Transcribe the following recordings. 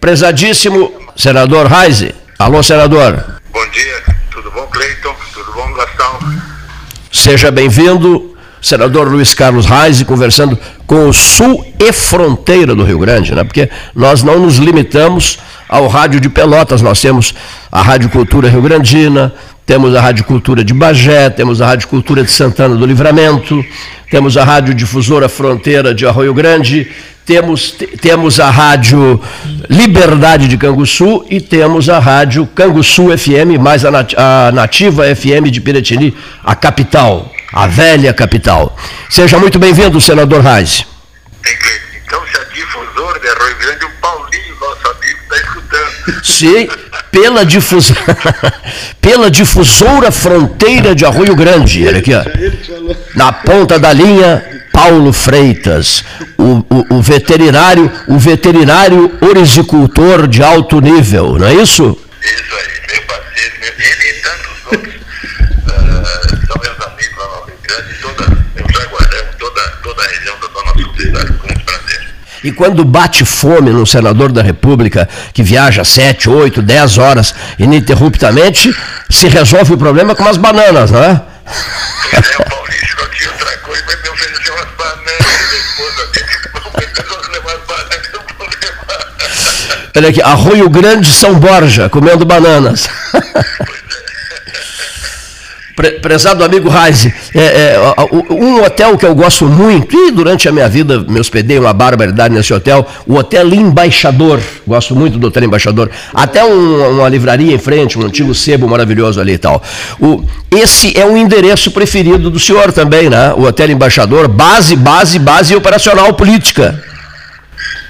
Prezadíssimo senador Reise. Alô, senador. Bom dia, tudo bom, Cleiton? Tudo bom, Gastão? Seja bem-vindo, senador Luiz Carlos Reise, conversando com o sul e fronteira do Rio Grande, né? Porque nós não nos limitamos ao rádio de Pelotas, nós temos a Rádio Cultura Rio Grandina, temos a Rádio Cultura de Bagé, temos a Rádio Cultura de Santana do Livramento, temos a Rádio Difusora Fronteira de Arroio Grande, temos, temos a Rádio Liberdade de Canguçu e temos a Rádio Canguçu FM, mais a Nativa FM de Piratini, a capital, a velha capital. Seja muito bem-vindo, senador Reis. Então, se a difusora de Arroio Grande, o Paulinho, nosso amigo, está escutando. Sim, pela, difus... pela difusora fronteira de Arroio Grande, olha aqui, ó. Na ponta da linha, Paulo Freitas, o, o, o, veterinário, o veterinário orisicultor de alto nível, não é isso? Isso aí, meu parceiro, meu, ele e tantos outros uh, são meus amigos lá no Rio Grande, toda, eu já guardamos toda, toda a região da Zona Sul cidade, com muito prazer. E quando bate fome no senador da República, que viaja 7, 8, 10 horas ininterruptamente, se resolve o problema com umas bananas, não é? É, Paulista, não tinha outra coisa, mas me ofereceu umas bananas, minha esposa dele, não levar as bananas, não vou levar. Olha aqui, Arroio Grande, São Borja, comendo bananas. Pre prezado amigo Reise, é, é, um hotel que eu gosto muito, e durante a minha vida me hospedei uma barbaridade nesse hotel, o Hotel Embaixador, gosto muito do Hotel Embaixador, até um, uma livraria em frente, um antigo sebo maravilhoso ali e tal. O, esse é um endereço preferido do senhor também, né? O Hotel Embaixador, base, base, base operacional política.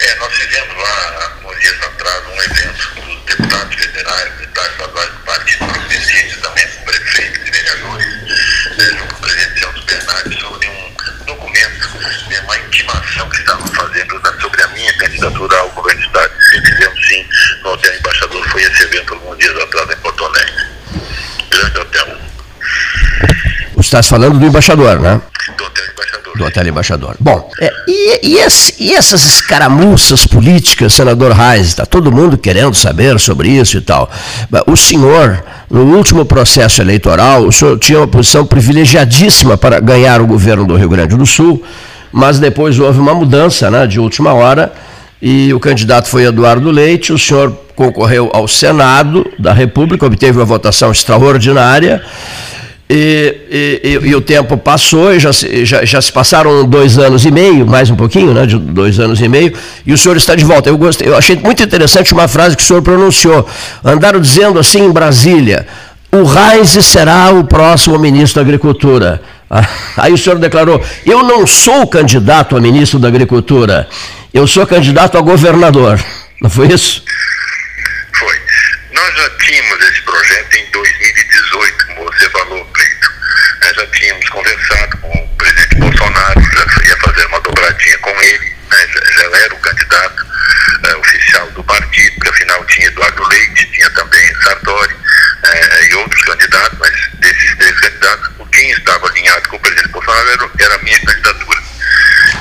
É, nós fizemos lá, uns dias atrás, um evento dos deputados federais, deputados estaduais do Partido Progressista, também com prefeitos e vereadores, né, junto com o presidente Celso Bernardes, sobre um documento, né, uma intimação que estavam fazendo sobre a minha candidatura ao governo do Estado. E fizemos sim no Hotel Embaixador, foi esse evento alguns dias atrás em Porto Alegre. Grande hotel. Você está falando do embaixador, né? Do Hotel Embaixador. Do Hotel Embaixador. Bom, é, e, e, esse, e, essas escaramuças políticas, senador Reis, está todo mundo querendo saber sobre isso e tal. O senhor, no último processo eleitoral, o senhor tinha uma posição privilegiadíssima para ganhar o governo do Rio Grande do Sul, mas depois houve uma mudança né, de última hora e o candidato foi Eduardo Leite, o senhor concorreu ao Senado da República, obteve uma votação extraordinária. E, e, e, o tempo passou, e já, já, já, se passaram dois anos e meio, mais um pouquinho, né, de dois anos e meio, e o senhor está de volta. Eu, gostei, eu achei muito interessante uma frase que o senhor pronunciou. Andaram dizendo assim em Brasília: o Reis será o próximo ministro da Agricultura. Aí o senhor declarou: eu não sou candidato a ministro da Agricultura, eu sou candidato a governador. Não foi isso? Foi. Nós já tínhamos esse projeto em 2018, como você falou, Cleito. Nós já tínhamos conversado com o presidente Bolsonaro, já ia fazer uma dobradinha com ele, né? já, já, era o candidato uh, oficial do partido, porque afinal tinha Eduardo Leite, tinha também Sartori uh, e outros candidatos, mas desses três candidatos, quem estava alinhado com o presidente Bolsonaro era, era a minha candidatura.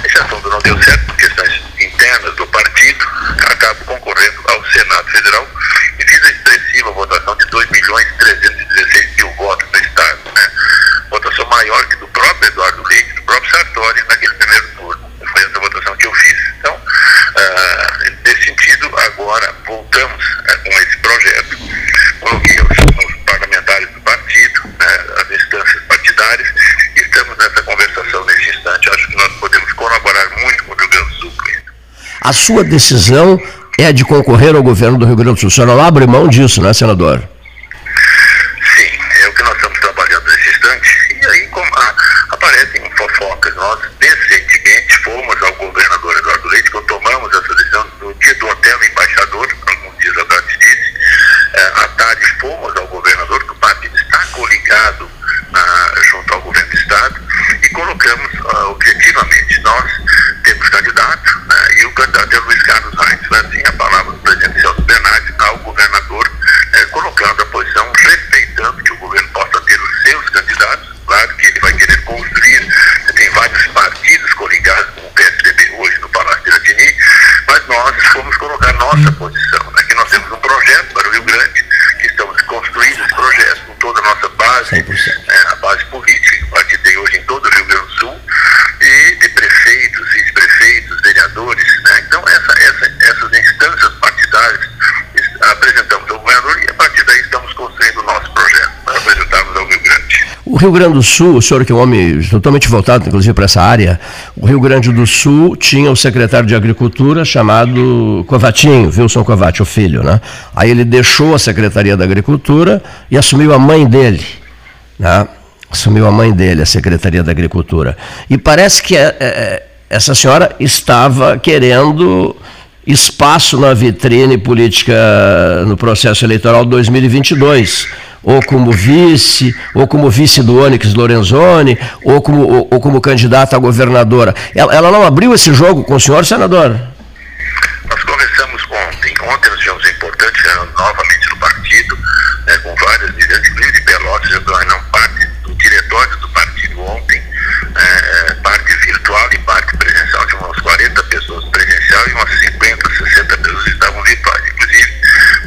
Esse assunto não deu certo por questões internas do partido, acabo concorrendo ao Senado Federal e fiz a expressiva votação de 2 milhões e 316 mil votos no Estado. Né? Votação maior que do próprio Eduardo Leite, do próprio Sartori naquele primeiro turno. Foi essa votação que eu fiz. Então, uh, nesse sentido, agora voltamos uh, com esse projeto. Coloquei os, os parlamentares do partido, né, as instâncias partidárias, e estamos nessa conversação nesse instante. Acho que nós podemos colaborar muito com o Rio Grande do Sul. A sua decisão é de concorrer ao governo do Rio Grande do Sul. O senhor não abre mão disso, não é, senador? Sim, é o que nós estamos trabalhando nesse instante. E aí como, ah, aparecem fofocas. Nós recentemente fomos ao governador Eduardo Leite, quando tomamos essa decisão no dia do hotel embaixador, alguns dias atrás disse. É, à tarde fomos ao governador, que o partido está coligado ah, junto ao governo do Estado, e colocamos ah, objetivamente nós temos candidato, né, e o candidato é Luiz Carlos Reis. Foi assim a palavra do presidente Celso Bernardes ao governador, eh, colocando a posição, respeitando que o governo possa ter os seus candidatos. Claro que ele vai querer construir, tem vários partidos coligados com o PSDB hoje no Palácio de Iratini, mas nós fomos colocar nossa posição base, é, a base política que o partido tem hoje em todo o Rio Grande do Sul, e de prefeitos, vice-prefeitos, vereadores. Né? Então, essa, essa, essas instâncias partidárias apresentamos ao governador e a partir daí estamos construindo o nosso projeto para apresentarmos ao Rio Grande. O Rio Grande do Sul, o senhor que é um homem totalmente voltado, inclusive, para essa área, o Rio Grande do Sul tinha o secretário de Agricultura chamado Covatinho, Wilson Covati, o filho, né? Aí ele deixou a Secretaria da Agricultura e assumiu a mãe dele, né? Assumiu a mãe dele, a Secretaria da Agricultura. E parece que é, é, essa senhora estava querendo espaço na vitrine política no processo eleitoral 2022 ou como vice, ou como vice do Onyx Lorenzoni, ou como, ou, ou como candidata a governadora. Ela, ela, não abriu esse jogo com o senhor, senador? Nós conversamos ontem. Ontem nós tivemos um importante reunião novamente no partido, né, com várias lideranças, inclusive de Pelotas, já não parte do diretório do partido ontem, é, parte virtual e parte presencial, de umas 40 pessoas presencial e umas 50, 60 pessoas estavam virtuais. Inclusive,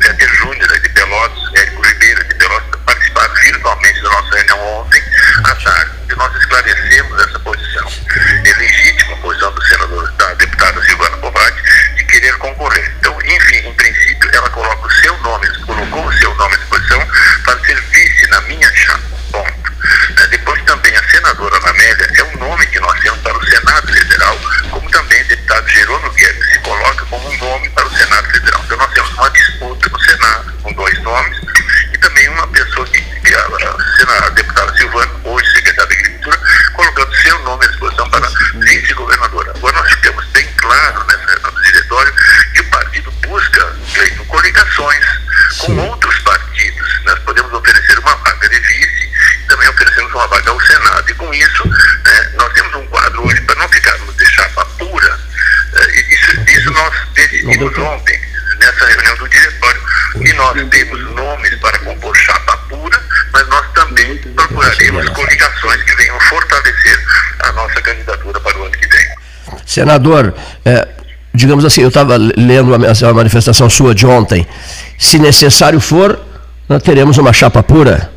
Peter Júnior, de Pelotas, esclarecemos essa posição, é legítima posição do senador, da deputada Silvana Covatti, de querer concorrer. Então, enfim, em princípio, ela coloca o seu nome, colocou o seu nome à disposição para ser vice na minha chapa. Ponto. É, depois também a senadora Amélia é um nome que nós temos para o Senado Federal, como também o deputado Jerônimo Guedes se coloca como um nome para o Senado Federal. Então nós temos uma disputa no Senado com dois nomes e também uma pessoa que, que a, a, a deputada Silvana, hoje secretária da Agricultura, colocando seu nome à disposição para vice-governadora. Agora nós temos bem claro nessa, no diretório que o partido busca, Cleiton, coligações com outros partidos. Nós podemos oferecer uma vaga de vice e também oferecemos uma vaga ao Senado. E com isso, né, nós temos um quadro hoje, para não ficarmos de chapa pura, eh, isso, isso nós decidimos ontem, nessa reunião do diretório, que nós temos nomes para compor chapa pura, mas nós também procuraremos coligações que venham fortalecer a nossa candidatura para o ano que vem. Senador, é, digamos assim, eu estava lendo a manifestação sua de ontem. Se necessário for, nós teremos uma chapa pura.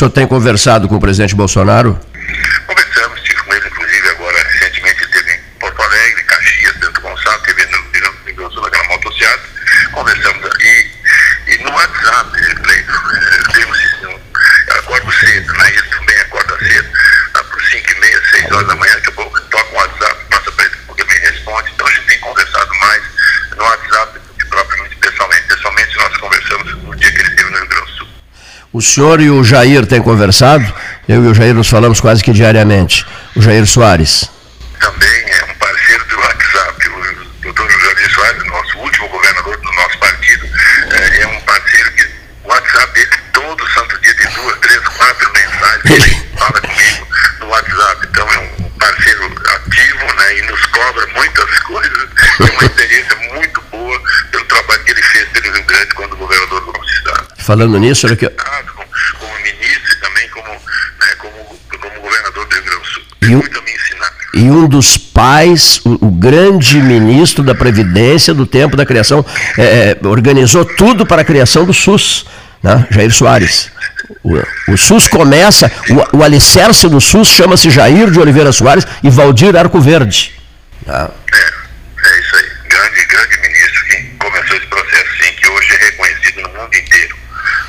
Senhor tem conversado com o presidente Bolsonaro? Conversamos, estive com ele, inclusive, agora recentemente esteve em Porto Alegre, Caxias, Santo Gonçalo, esteve no Rio Grande do Sul, naquela motocicleta, conversamos ali, e no WhatsApp, Cleiton, temos eu acordo cedo, né? Ele também acorda cedo, lá por 5 e meia, 6 horas da manhã, daqui a pouco toca o WhatsApp, passa para ele porque me responde, então a gente tem conversado mais no WhatsApp do que propriamente pessoalmente. Pessoalmente nós conversamos no dia que ele esteve no Rio Grande do Sul. O senhor e o Jair têm conversado? Eu e o Jair nos falamos quase que diariamente. O Jair Soares. Também é um parceiro do WhatsApp. O doutor Jair Soares, nosso último governador do nosso partido, é um parceiro que o WhatsApp dele todo santo dia tem duas, três, quatro mensagens. Ele fala comigo no WhatsApp. Então é um parceiro ativo né, e nos cobra muitas coisas. É uma experiência muito boa pelo trabalho que ele fez pelo Rio Grande quando governador do nosso estado. Falando nisso, olha aqui. Como, como ministro e também como, né, como, como governador do Rio Me ensinar. E um dos pais, o, o, grande ministro da Previdência do tempo da criação, é, organizou tudo para a criação do SUS, né? Jair Soares. O, o SUS começa, o, o alicerce do SUS chama-se Jair de Oliveira Soares e Valdir Arco Verde. Né? É, é isso aí. Grande, grande ministro que começou esse processo sim, que hoje é reconhecido no mundo inteiro.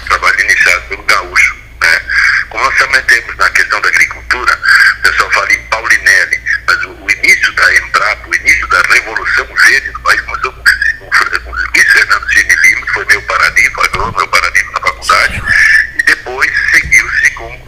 Trabalho iniciado pelo Gaúcho. Né? Como nós também temos na questão da agricultura, o pessoal fala em Paulinelli, mas o, o início da Embrapa, o início da Revolução Verde do país começou com, com, com Luiz Fernando Cine Lima, que foi meu paradigma, agrônomo, meu paradigma na faculdade, e depois seguiu-se com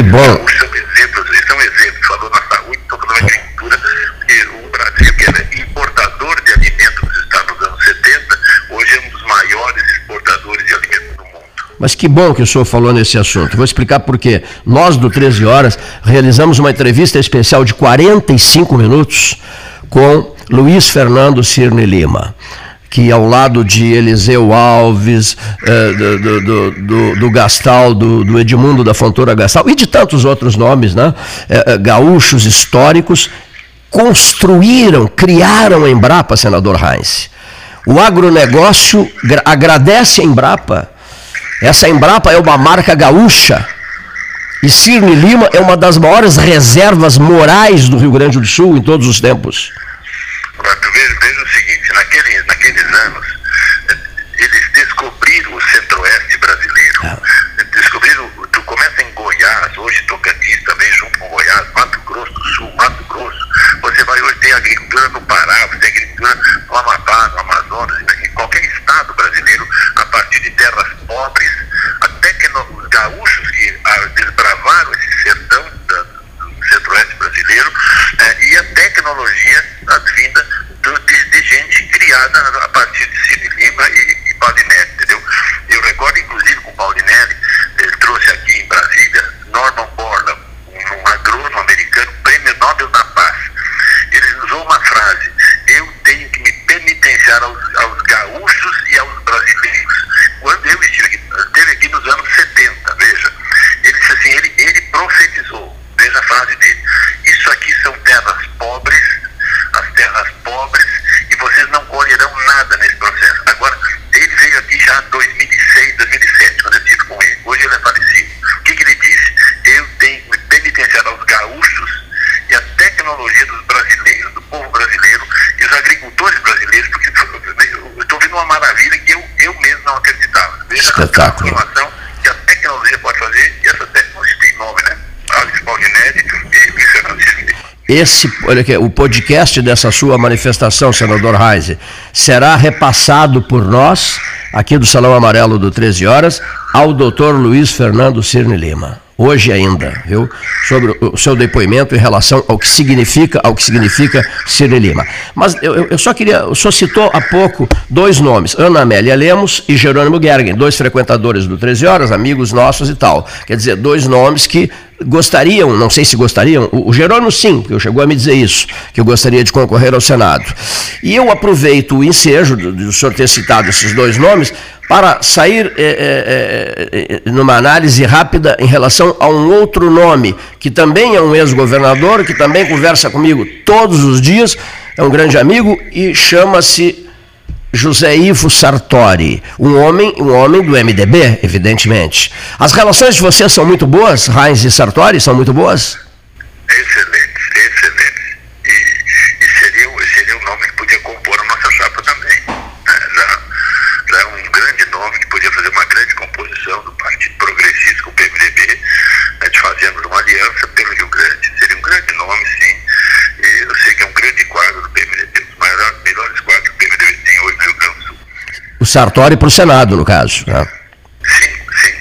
Que bom. São exemplos, eles são exemplos. Falou na saúde, na agricultura, que o Brasil, que era importador de alimentos nos Estados nos anos 70, hoje é um dos maiores exportadores de alimentos do mundo. Mas que bom que o senhor falou nesse assunto. Vou explicar por quê. Nós, do 13 Horas, realizamos uma entrevista especial de 45 minutos com Luiz Fernando Cirne Lima que ao lado de Eliseu Alves, do, do, do, do, Gastal, do, do, Edmundo da Fontoura Gastal, e de tantos outros nomes, né? Eh, gaúchos históricos, construíram, criaram a Embrapa, senador Heinz. O agronegócio agradece a Embrapa. Essa Embrapa é uma marca gaúcha. E Cirne Lima é uma das maiores reservas morais do Rio Grande do Sul em todos os tempos. Veja o seguinte, naquele, naqueles anos, eles descobriram o centro-oeste brasileiro. É. Descobriram, tu começa em Goiás, hoje Tocantins também junto com Goiás, Mato Grosso do Sul, Mato Grosso. Você vai hoje ter agricultura no Pará, você tem agricultura no Amapá, no Amazonas, em qualquer estado brasileiro, a partir de terras pobres, até que no, os gaúchos que ah, desbravaram esse sertão da, do centro-oeste brasileiro, eh, e a tecnologia advinda do, de, de, gente criada a partir de Cine Lima e, e Paulinelli, entendeu? Eu recordo, inclusive, com o Paulinelli, ele trouxe aqui em Brasília Norman Borlaug, um agrônomo americano, prêmio Nobel da Paz. Ele usou uma frase, eu tenho que me penitenciar aos, aos gaúchos e aos brasileiros. Quando eu estive aqui, esteve aqui nos anos 70, veja, ele disse assim, ele, ele profetizou, veja a frase dele, isso aqui são terras pobres, as terras pobres, e vocês não colherão nada nesse processo. Agora, ele veio aqui já em 2006, 2007, quando eu estive com ele. Hoje ele é falecido. O que, que ele disse? Eu tenho que me penitenciar aos gaúchos e a tecnologia dos brasileiros, do povo brasileiro e os agricultores brasileiros, porque eu estou vendo uma maravilha que eu, eu mesmo não acreditava. Veja Espetáculo. a transformação que a tecnologia pode fazer, e essa tecnologia tem nome, né? Alex Paulinelli e Luiz Fernando esse, olha aqui, o podcast dessa sua manifestação, senador Reise, será repassado por nós, aqui do Salão Amarelo do 13 Horas, ao doutor Luiz Fernando Cirne Lima. Hoje ainda, viu? Sobre o seu depoimento em relação ao que significa, ao que significa Cirne Lima. Mas eu, eu só queria, o senhor citou há pouco dois nomes, Ana Amélia Lemos e Jerônimo Gergen, dois frequentadores do 13 Horas, amigos nossos e tal. Quer dizer, dois nomes que gostariam, não sei se gostariam, o, Jerônimo sim, que chegou a me dizer isso, que eu gostaria de concorrer ao Senado. E eu aproveito o ensejo do, do senhor ter citado esses dois nomes para sair é, é, é, numa análise rápida em relação a um outro nome, que também é um ex-governador, que também conversa comigo todos os dias, é um grande amigo e chama-se José Ivo Sartori, um homem, um homem do MDB, evidentemente. As relações de vocês são muito boas, Heinz e Sartori, são muito boas? Excelentes, excelentes. E, e seria, seria um nome que podia compor a nossa chapa também. Né? Já, já é um grande nome que podia fazer uma grande composição do Partido Progressista com o PMDB, né, de fazermos uma aliança pelo Rio Grande. Seria um grande nome, sim. E eu sei que é um grande quadro do PMDB, um dos maiores, melhores quadros que o PMDB tem hoje no Rio Grande do Sul. O Sartori para o Senado, no caso. Né? Sim, sim.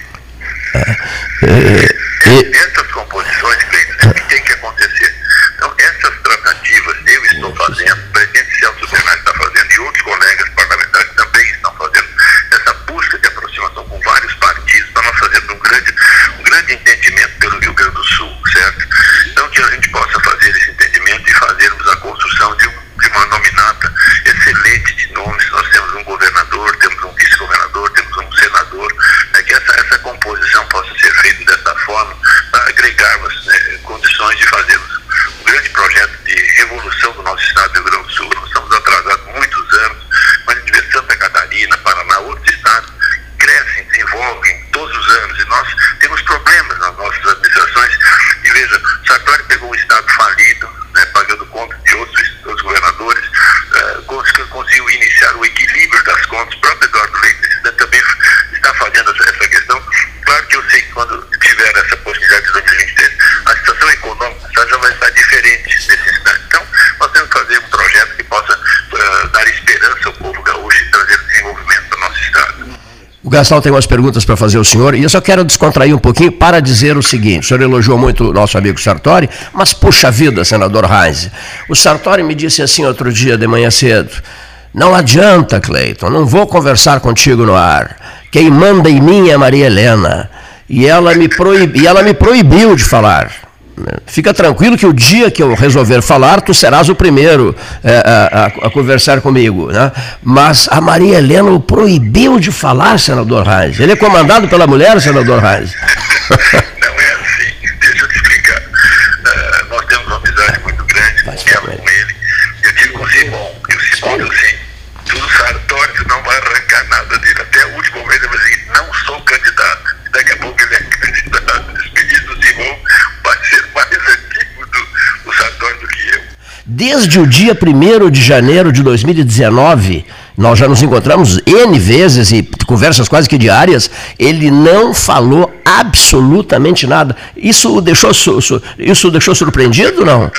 É, é, é, essas composições, o que tem que acontecer? Então, essas tratativas eu estou fazendo, o presidente Celso Bernardo está fazendo e outros colegas parlamentares também estão fazendo essa busca de aproximação com vários partidos para nós fazermos um grande, um grande entendimento pelo Rio Grande do Sul, certo? Então, que a gente possa fazer esse entendimento e fazermos a construção de, um, de uma nominata excelente de nomes. Nós temos um governador, temos um vice-governador, temos um senador, né, que essa, essa composição possa ser feita dessa forma para agregarmos né, condições de fazermos um grande projeto de revolução do nosso estado do Rio Grande do Sul. Nós estamos atrasados muitos anos, mas a gente vê Santa Catarina, Paraná, outros estados crescem, desenvolvem todos os anos e nós temos problemas nas nossas administrações. E veja, Sartori pegou um estado falido, né, pagando conta de outros, outros governadores, uh, conseguiu iniciar o equilíbrio das contas. O próprio Eduardo Leite né, também está fazendo essa, essa questão. Claro que eu sei que quando tiver essa possibilidade de 2023, a situação econômica já vai estar diferente nesse instante. Então, nós temos que fazer um projeto que possa uh, dar esperança ao povo gaúcho e trazer desenvolvimento para o Gastão tem umas perguntas para fazer ao senhor e eu só quero descontrair um pouquinho para dizer o seguinte: o senhor elogiou muito o nosso amigo Sartori, mas puxa vida, senador Reis. O Sartori me disse assim outro dia de manhã cedo: não adianta, Cleiton, não vou conversar contigo no ar. Quem manda em mim é Maria Helena. E ela me, proib... e ela me proibiu de falar. Fica tranquilo que o dia que eu resolver falar, tu serás o primeiro é, a, a, conversar comigo. Né? Mas a Maria Helena o proibiu de falar, senador Reis. Ele é comandado pela mulher, senador Reis. Não é assim. Deixa eu te explicar. Uh, nós temos uma amizade muito grande com ele. Eu digo com o Simão, e o Simão diz assim, do Sartori não vai arrancar nada dele. Até o último momento ele vai dizer, não sou candidato. Daqui a pouco ele é candidato. Despedido do Simão, Desde o dia 1 de janeiro de 2019, nós já nos encontramos N vezes e conversas quase que diárias, ele não falou absolutamente nada. Isso o deixou, isso deixou surpreendido ou não?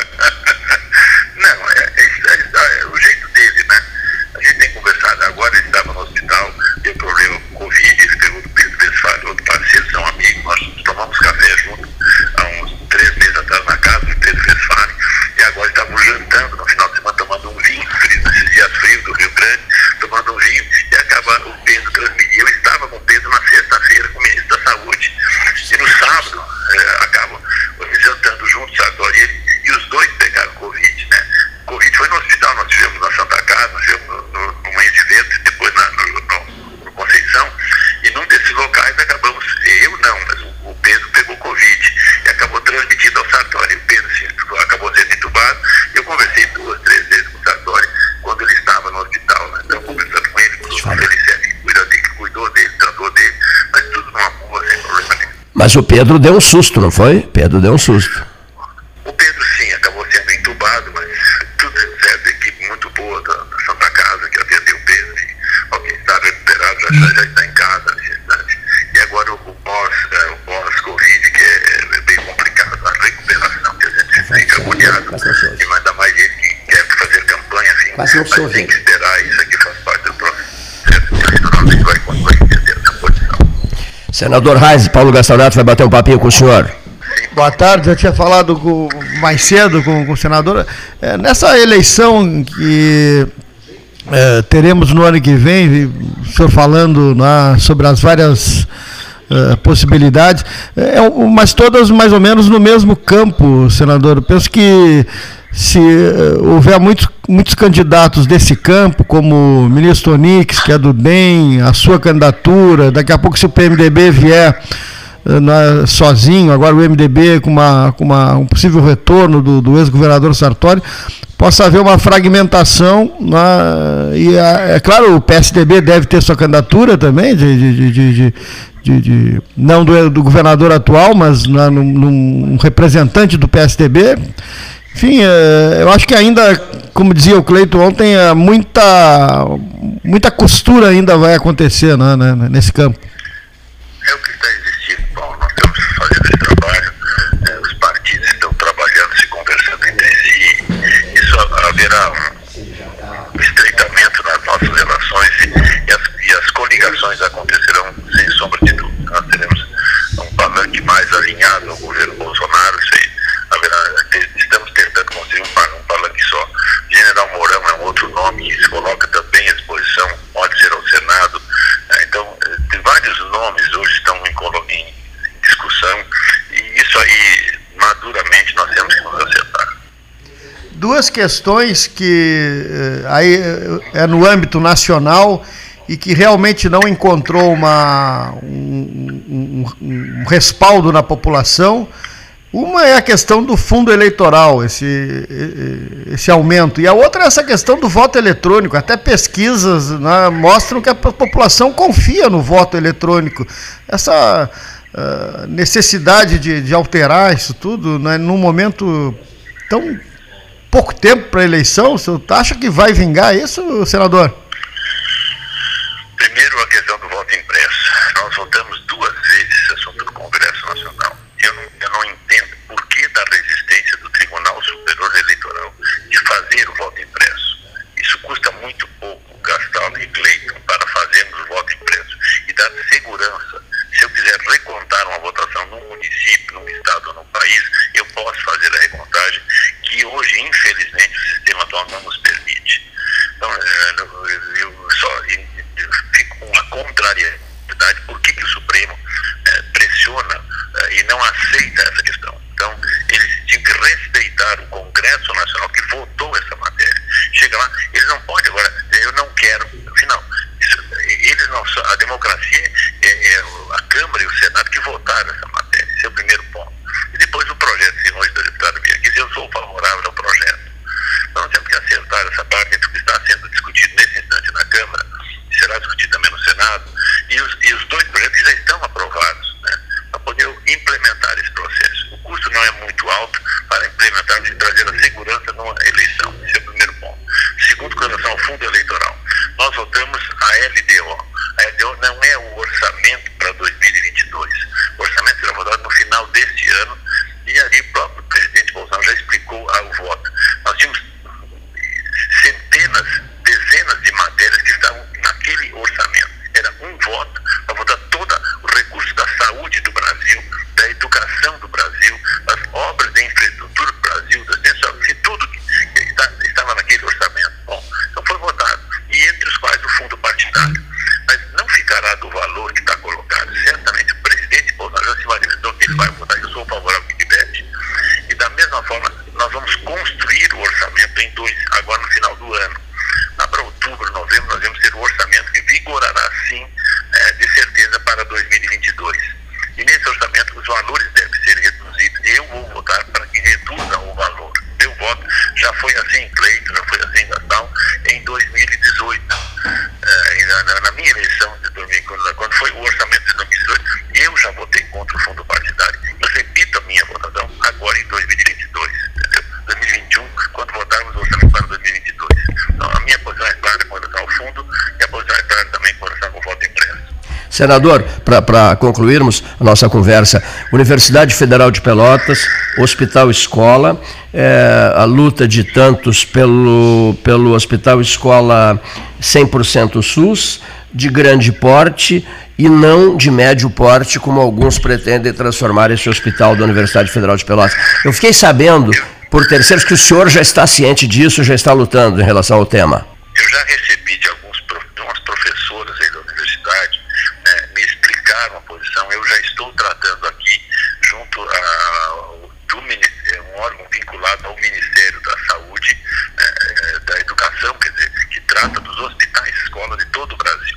Mas o Pedro deu um susto, não foi? Pedro deu um susto. O Pedro sim, acabou sendo entubado, mas tudo certo, a equipe muito boa da, da Santa Casa que atendeu o Pedro. E, ok, está recuperado, já, já está em casa nesse instante. E agora o, o pós, é, o pós-Covid, que é, é, bem complicado, a recuperação, que a gente fica agoniado. E ainda mais ele que quer fazer campanha, assim, mas tem que esperar, isso aqui faz parte do processo eleitoral, a gente vai, vai entender essa posição. Senador Reis, Paulo Gastonato vai bater um papinho com o senhor. Boa tarde, eu tinha falado com, mais cedo com, com o senador. É, nessa eleição que é, teremos no ano que vem, o senhor falando né, sobre as várias é, possibilidades, é, mas todas mais ou menos no mesmo campo, senador. Eu penso que se uh, houver muitos, muitos candidatos desse campo, como o ministro Onix, que é do DEM, a sua candidatura, daqui a pouco se o PMDB vier uh, sozinho, agora o MDB com, uma, com uma, um possível retorno do, do ex-governador Sartori, possa haver uma fragmentação, né, e é, é claro, o PSDB deve ter sua candidatura também, de, de, de, de, não do, do, governador atual, mas né, num, num representante do PSDB, enfim, é, eu acho que ainda, como dizia o Cleito ontem, é muita, muita costura ainda vai acontecer né, né, nesse campo. É o que está existindo, Paulo. Nós temos que fazer esse trabalho. É, os partidos estão trabalhando, se conversando entre si. Isso haverá um estreitamento nas nossas relações e, as, e as coligações acontecerão sem sombra de dúvida. Nós teremos um palanque mais alinhado ao governo Bolsonaro, sem haverá estamos tentando construir um, um palanque só. General Mourão é um outro nome que se coloca também à disposição, pode ser ao Senado. É, então, eh, tem vários nomes hoje estão em, em discussão e isso aí, maduramente, nós temos que nos acertar. Duas questões que eh, aí eh, é no âmbito nacional e que realmente não encontrou uma, um, um, um respaldo na população uma é a questão do fundo eleitoral, esse, esse aumento, e a outra é essa questão do voto eletrônico. Até pesquisas né, mostram que a população confia no voto eletrônico. Essa uh, necessidade de, de, alterar isso tudo, né, num momento tão pouco tempo para a eleição. O senhor acha que vai vingar isso, senador? Primeiro, a questão do voto impresso. Nós votamos duas vezes esse assunto no Congresso Nacional. Eu não, eu não entendo por que da resistência do Tribunal Superior Eleitoral de fazer o voto impresso. Isso custa muito pouco, Gastaldo e Cleiton, para fazermos o voto impresso e dar segurança. Se eu quiser recontar uma votação num município, num estado ou num país, eu posso fazer a recontagem hoje, infelizmente, o sistema atual não nos permite. Então, eh, eu só eu fico com a contrariedade por que, que o Supremo é, pressiona é, e não aceita essa questão. Então, eles tinham que respeitar o Congresso Nacional que votou essa matéria. Chega lá, eles não podem agora eu não quero. Afinal, isso, eles não, a democracia Senador, para concluirmos a nossa conversa, Universidade Federal de Pelotas, Hospital Escola, é, a luta de tantos pelo, pelo Hospital Escola 100% SUS, de grande porte e não de médio porte, como alguns pretendem transformar esse hospital da Universidade Federal de Pelotas. Eu fiquei sabendo, por terceiros, que o senhor já está ciente disso, já está lutando em relação ao tema. Eu já recebi de alguns uma posição. Eu já estou tratando aqui, junto a, do um órgão vinculado ao Ministério da Saúde, é, da Educação, quer dizer, que trata dos hospitais, escolas de todo o Brasil.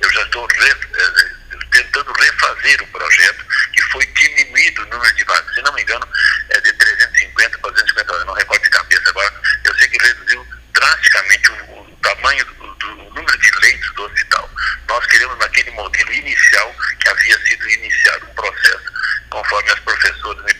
Eu já estou re, eh, tentando refazer o projeto, que foi diminuído o número de vagas. Se não me engano, é de 350 para 250, não recordo de cabeça agora. Eu sei que reduziu drasticamente o, o tamanho, do, o número de leitos do hospital aquele modelo inicial que havia sido iniciado o processo, conforme as professoras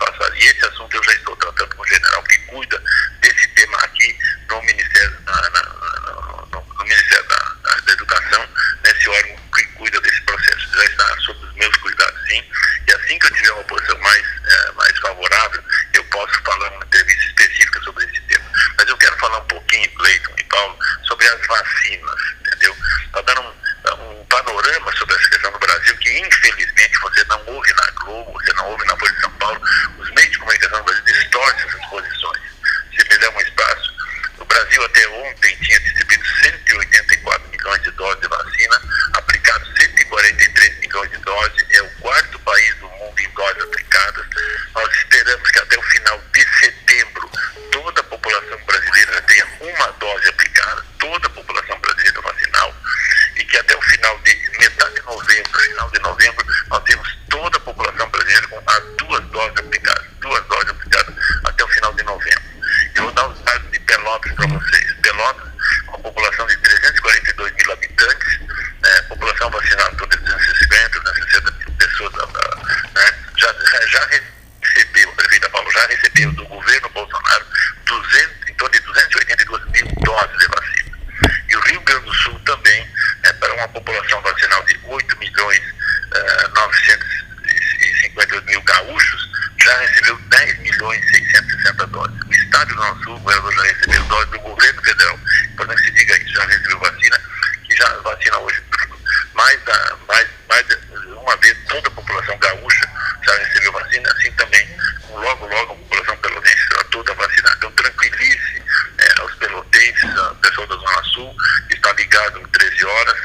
ligado 13 horas,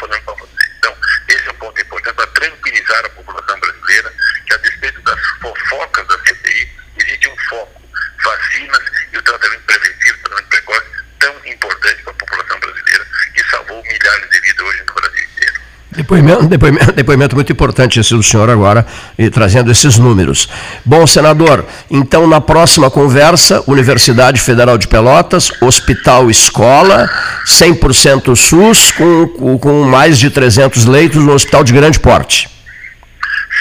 fazendo para você. Então, esse é um ponto importante para tranquilizar a população brasileira que, a despeito das fofocas da CPI, existe um foco: vacinas e o tratamento preventivo, tratamento precoce, tão importante para a população brasileira, que salvou milhares de vidas hoje no Brasil inteiro. Depoimento, depoimento, depoimento muito importante esse do senhor agora, e trazendo esses números. Bom, senador, então na próxima conversa, Universidade Federal de Pelotas, Hospital Escola 100% SUS, com, com mais de 300 leitos no hospital de grande porte.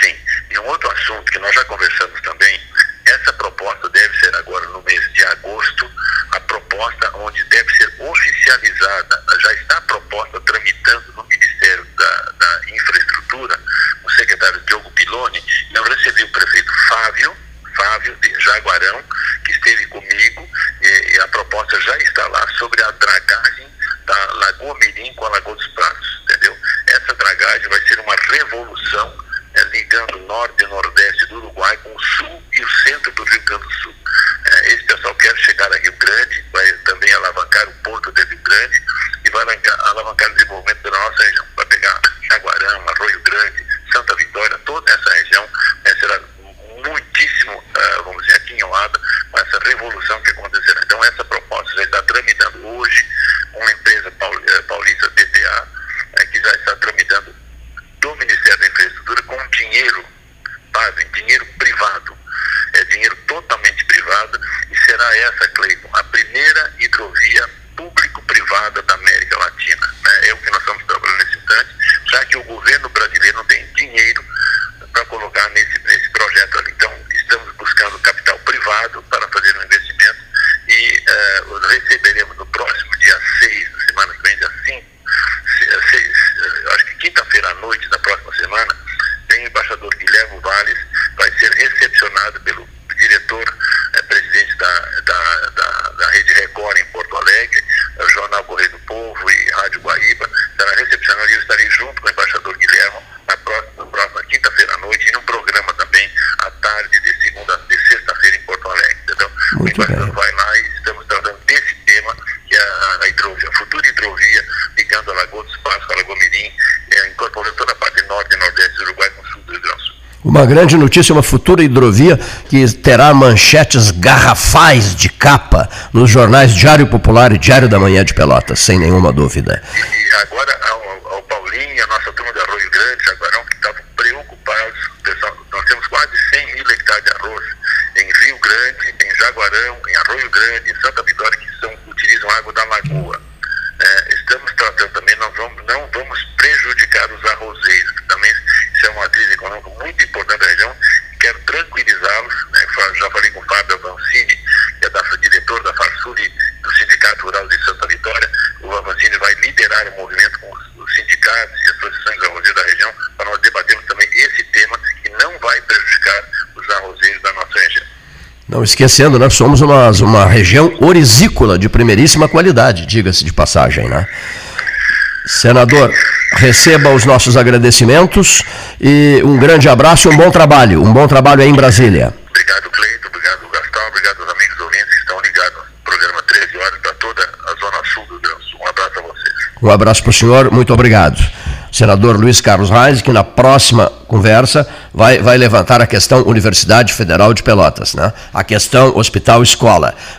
Sim, e um outro assunto que nós já conversamos também, essa proposta deve ser agora no mês de agosto, a proposta onde deve ser oficializada, já está a proposta tramitando no Ministério da, da Infraestrutura, o secretário Diogo Piloni, não recebi o prefeito Fábio, Fábio de Jaguarão, Com a Lagoa dos Pratos, entendeu? Essa dragagem vai ser uma revolução né, ligando o norte e nordeste do Uruguai com o sul Uma grande notícia, uma futura hidrovia que terá manchetes garrafais de capa nos jornais Diário Popular e Diário da Manhã de Pelotas, sem nenhuma dúvida. E agora ao, ao Paulinho, a nossa turma de arroz grande, Jaguarão, que estavam preocupados, pessoal, nós temos quase 100 mil hectares de arroz em Rio Grande, em Jaguarão, em Arroio Grande, em Santa Vitória, que são, utilizam água da lagoa. É, estamos tratando também, nós vamos, não vamos prejudicar os arrozeiros, que também isso é uma crise econômica muito importante da região. Quero tranquilizá-los. Né? Já falei com o Fábio Avancini, que é da, diretor da Farsuri, do Sindicato Rural de Santa Vitória. O Avancini vai liderar o movimento com os sindicatos e as associações arrozeiras da região para nós debatermos também esse tema que não vai prejudicar os arrozeiros da nossa região. Não esquecendo, nós somos uma, uma região orizícola de primeiríssima qualidade, diga-se de passagem, né? Senador, receba os nossos agradecimentos e um grande abraço e um bom trabalho. Um bom trabalho aí em Brasília. Obrigado, Cleito. Obrigado, Gastão. Obrigado aos amigos ouvintes que estão ligados programa 13 horas para toda a Zona Sul do Sul. Um abraço a vocês. Um abraço para o senhor. Muito obrigado senador Luiz Carlos Reis, que na próxima conversa vai, vai levantar a questão Universidade Federal de Pelotas, né? a questão Hospital Escola.